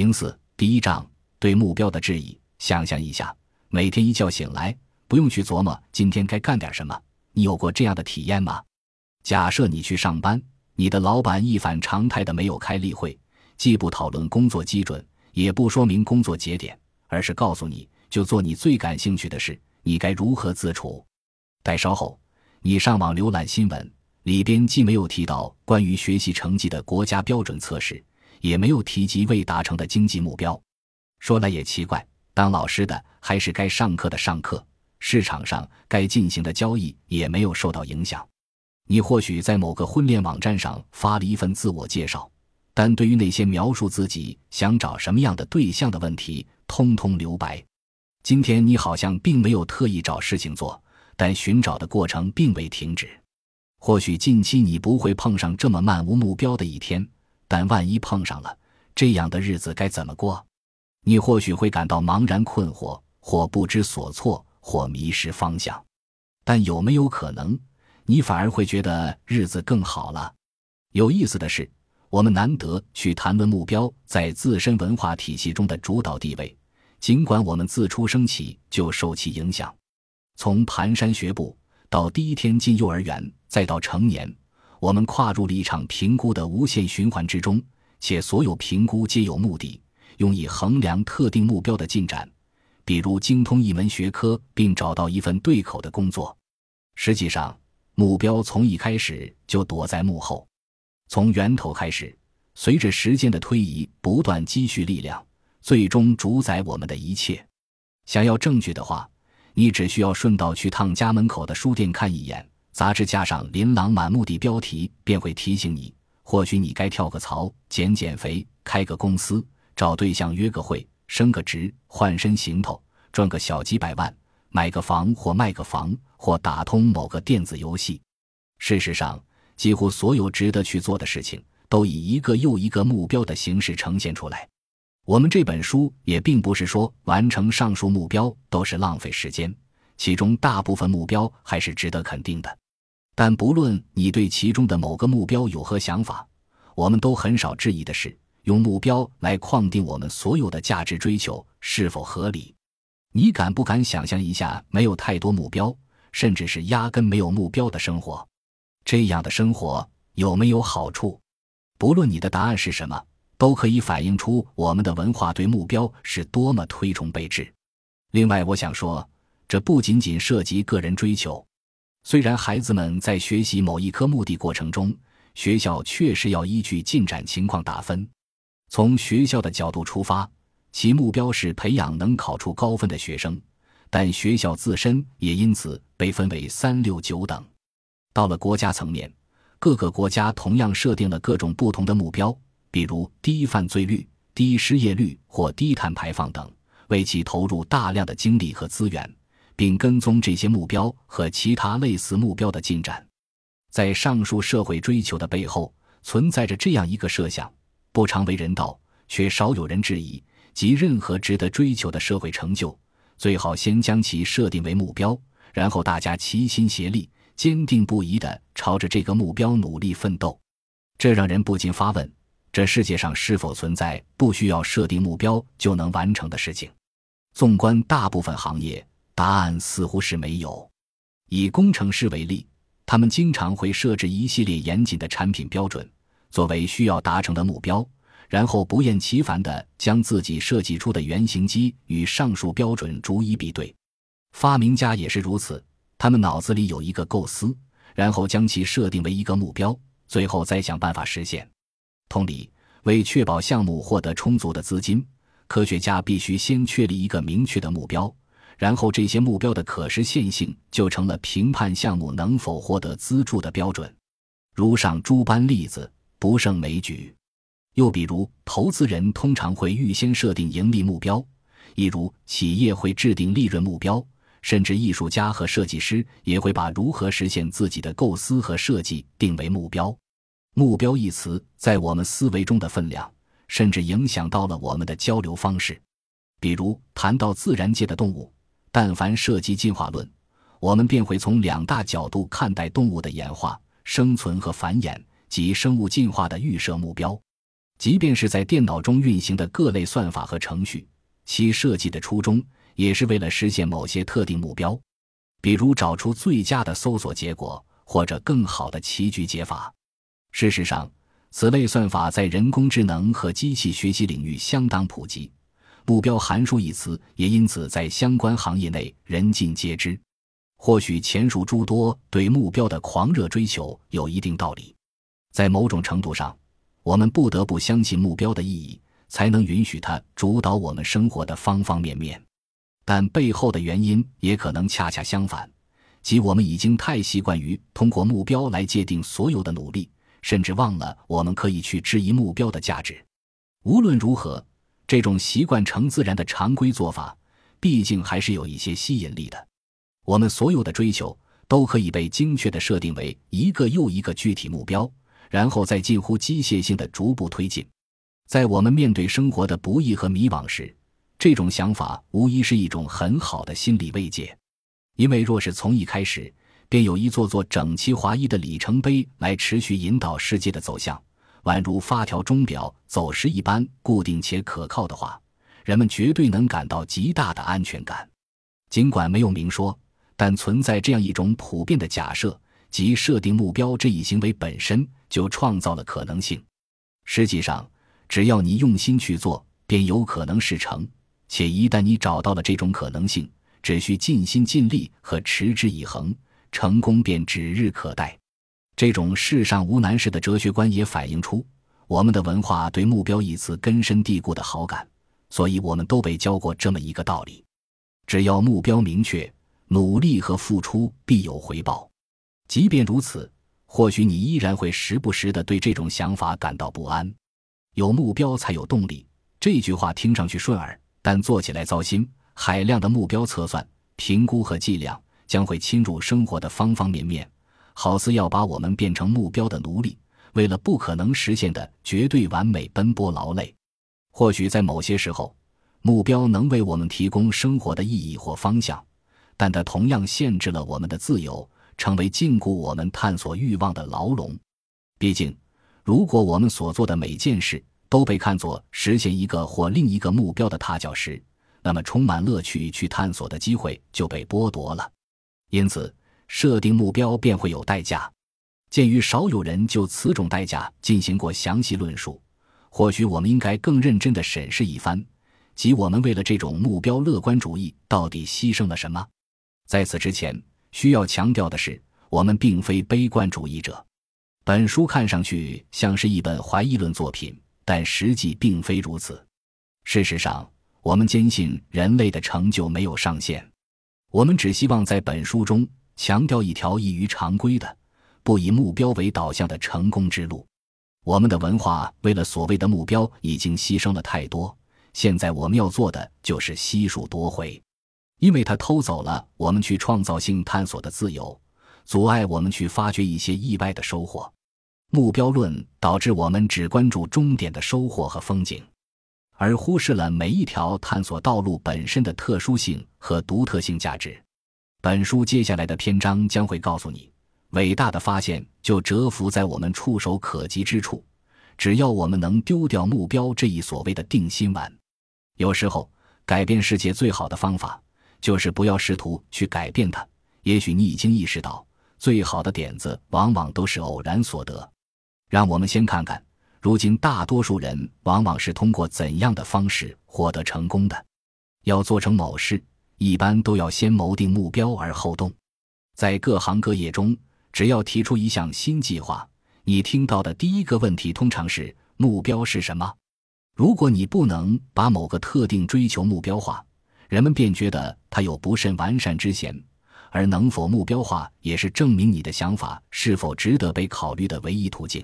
零四第一章对目标的质疑。想象一下，每天一觉醒来，不用去琢磨今天该干点什么，你有过这样的体验吗？假设你去上班，你的老板一反常态的没有开例会，既不讨论工作基准，也不说明工作节点，而是告诉你就做你最感兴趣的事，你该如何自处？待稍后，你上网浏览新闻，里边既没有提到关于学习成绩的国家标准测试。也没有提及未达成的经济目标。说来也奇怪，当老师的还是该上课的上课，市场上该进行的交易也没有受到影响。你或许在某个婚恋网站上发了一份自我介绍，但对于那些描述自己想找什么样的对象的问题，通通留白。今天你好像并没有特意找事情做，但寻找的过程并未停止。或许近期你不会碰上这么漫无目标的一天。但万一碰上了这样的日子，该怎么过？你或许会感到茫然困惑，或不知所措，或迷失方向。但有没有可能，你反而会觉得日子更好了？有意思的是，我们难得去谈论目标在自身文化体系中的主导地位，尽管我们自出生起就受其影响。从蹒跚学步到第一天进幼儿园，再到成年。我们跨入了一场评估的无限循环之中，且所有评估皆有目的，用以衡量特定目标的进展。比如精通一门学科并找到一份对口的工作。实际上，目标从一开始就躲在幕后，从源头开始，随着时间的推移不断积蓄力量，最终主宰我们的一切。想要证据的话，你只需要顺道去趟家门口的书店看一眼。杂志架上琳琅满目的标题便会提醒你，或许你该跳个槽、减减肥、开个公司、找对象、约个会、升个职、换身行头、赚个小几百万、买个房或卖个房或打通某个电子游戏。事实上，几乎所有值得去做的事情都以一个又一个目标的形式呈现出来。我们这本书也并不是说完成上述目标都是浪费时间，其中大部分目标还是值得肯定的。但不论你对其中的某个目标有何想法，我们都很少质疑的是，用目标来框定我们所有的价值追求是否合理。你敢不敢想象一下，没有太多目标，甚至是压根没有目标的生活？这样的生活有没有好处？不论你的答案是什么，都可以反映出我们的文化对目标是多么推崇备至。另外，我想说，这不仅仅涉及个人追求。虽然孩子们在学习某一科目的过程中，学校确实要依据进展情况打分。从学校的角度出发，其目标是培养能考出高分的学生，但学校自身也因此被分为三六九等。到了国家层面，各个国家同样设定了各种不同的目标，比如低犯罪率、低失业率或低碳排放等，为其投入大量的精力和资源。并跟踪这些目标和其他类似目标的进展，在上述社会追求的背后，存在着这样一个设想：不常为人道，却少有人质疑，即任何值得追求的社会成就，最好先将其设定为目标，然后大家齐心协力、坚定不移地朝着这个目标努力奋斗。这让人不禁发问：这世界上是否存在不需要设定目标就能完成的事情？纵观大部分行业。答案似乎是没有。以工程师为例，他们经常会设置一系列严谨的产品标准作为需要达成的目标，然后不厌其烦地将自己设计出的原型机与上述标准逐一比对。发明家也是如此，他们脑子里有一个构思，然后将其设定为一个目标，最后再想办法实现。同理，为确保项目获得充足的资金，科学家必须先确立一个明确的目标。然后，这些目标的可实现性就成了评判项目能否获得资助的标准。如上诸般例子不胜枚举。又比如，投资人通常会预先设定盈利目标；亦如，企业会制定利润目标；甚至艺术家和设计师也会把如何实现自己的构思和设计定为目标。目标一词在我们思维中的分量，甚至影响到了我们的交流方式。比如，谈到自然界的动物。但凡涉及进化论，我们便会从两大角度看待动物的演化、生存和繁衍及生物进化的预设目标。即便是在电脑中运行的各类算法和程序，其设计的初衷也是为了实现某些特定目标，比如找出最佳的搜索结果或者更好的棋局解法。事实上，此类算法在人工智能和机器学习领域相当普及，“目标函数”一词也因此在相关行业内人尽皆知。或许前述诸多对目标的狂热追求有一定道理，在某种程度上。我们不得不相信目标的意义，才能允许它主导我们生活的方方面面。但背后的原因也可能恰恰相反，即我们已经太习惯于通过目标来界定所有的努力，甚至忘了我们可以去质疑目标的价值。无论如何，这种习惯成自然的常规做法，毕竟还是有一些吸引力的。我们所有的追求都可以被精确地设定为一个又一个具体目标。然后再近乎机械性的逐步推进，在我们面对生活的不易和迷惘时，这种想法无疑是一种很好的心理慰藉。因为若是从一开始便有一座座整齐划一的里程碑来持续引导世界的走向，宛如发条钟表走时一般固定且可靠的话，人们绝对能感到极大的安全感。尽管没有明说，但存在这样一种普遍的假设，即设定目标这一行为本身。就创造了可能性。实际上，只要你用心去做，便有可能事成。且一旦你找到了这种可能性，只需尽心尽力和持之以恒，成功便指日可待。这种世上无难事的哲学观也反映出我们的文化对“目标”一词根深蒂固的好感。所以，我们都被教过这么一个道理：只要目标明确，努力和付出必有回报。即便如此。或许你依然会时不时的对这种想法感到不安。有目标才有动力，这句话听上去顺耳，但做起来糟心。海量的目标测算、评估和计量将会侵入生活的方方面面，好似要把我们变成目标的奴隶，为了不可能实现的绝对完美奔波劳累。或许在某些时候，目标能为我们提供生活的意义或方向，但它同样限制了我们的自由。成为禁锢我们探索欲望的牢笼。毕竟，如果我们所做的每件事都被看作实现一个或另一个目标的踏脚石，那么充满乐趣去探索的机会就被剥夺了。因此，设定目标便会有代价。鉴于少有人就此种代价进行过详细论述，或许我们应该更认真地审视一番，即我们为了这种目标乐观主义到底牺牲了什么。在此之前。需要强调的是，我们并非悲观主义者。本书看上去像是一本怀疑论作品，但实际并非如此。事实上，我们坚信人类的成就没有上限。我们只希望在本书中强调一条异于常规的、不以目标为导向的成功之路。我们的文化为了所谓的目标已经牺牲了太多，现在我们要做的就是悉数夺回。因为它偷走了我们去创造性探索的自由，阻碍我们去发掘一些意外的收获。目标论导致我们只关注终点的收获和风景，而忽视了每一条探索道路本身的特殊性和独特性价值。本书接下来的篇章将会告诉你，伟大的发现就蛰伏在我们触手可及之处，只要我们能丢掉目标这一所谓的定心丸。有时候，改变世界最好的方法。就是不要试图去改变它。也许你已经意识到，最好的点子往往都是偶然所得。让我们先看看，如今大多数人往往是通过怎样的方式获得成功的。要做成某事，一般都要先谋定目标而后动。在各行各业中，只要提出一项新计划，你听到的第一个问题通常是：目标是什么？如果你不能把某个特定追求目标化，人们便觉得他有不甚完善之嫌，而能否目标化也是证明你的想法是否值得被考虑的唯一途径。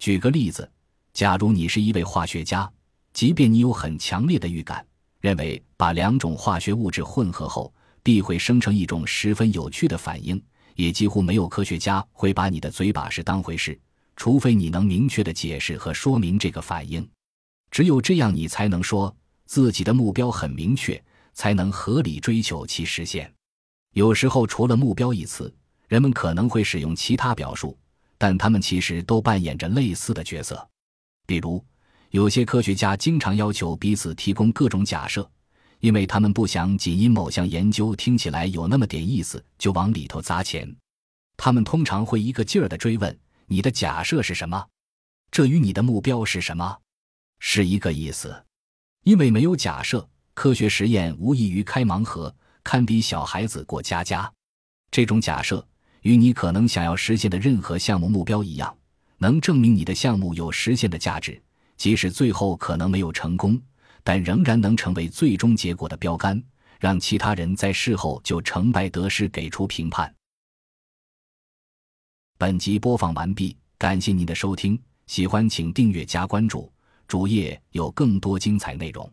举个例子，假如你是一位化学家，即便你有很强烈的预感，认为把两种化学物质混合后必会生成一种十分有趣的反应，也几乎没有科学家会把你的嘴把式当回事，除非你能明确的解释和说明这个反应。只有这样，你才能说自己的目标很明确。才能合理追求其实现。有时候，除了“目标”一词，人们可能会使用其他表述，但他们其实都扮演着类似的角色。比如，有些科学家经常要求彼此提供各种假设，因为他们不想仅因某项研究听起来有那么点意思就往里头砸钱。他们通常会一个劲儿地追问：“你的假设是什么？这与你的目标是什么？”是一个意思。因为没有假设，科学实验无异于开盲盒，堪比小孩子过家家。这种假设与你可能想要实现的任何项目目标一样，能证明你的项目有实现的价值。即使最后可能没有成功，但仍然能成为最终结果的标杆，让其他人在事后就成败得失给出评判。本集播放完毕，感谢您的收听，喜欢请订阅加关注，主页有更多精彩内容。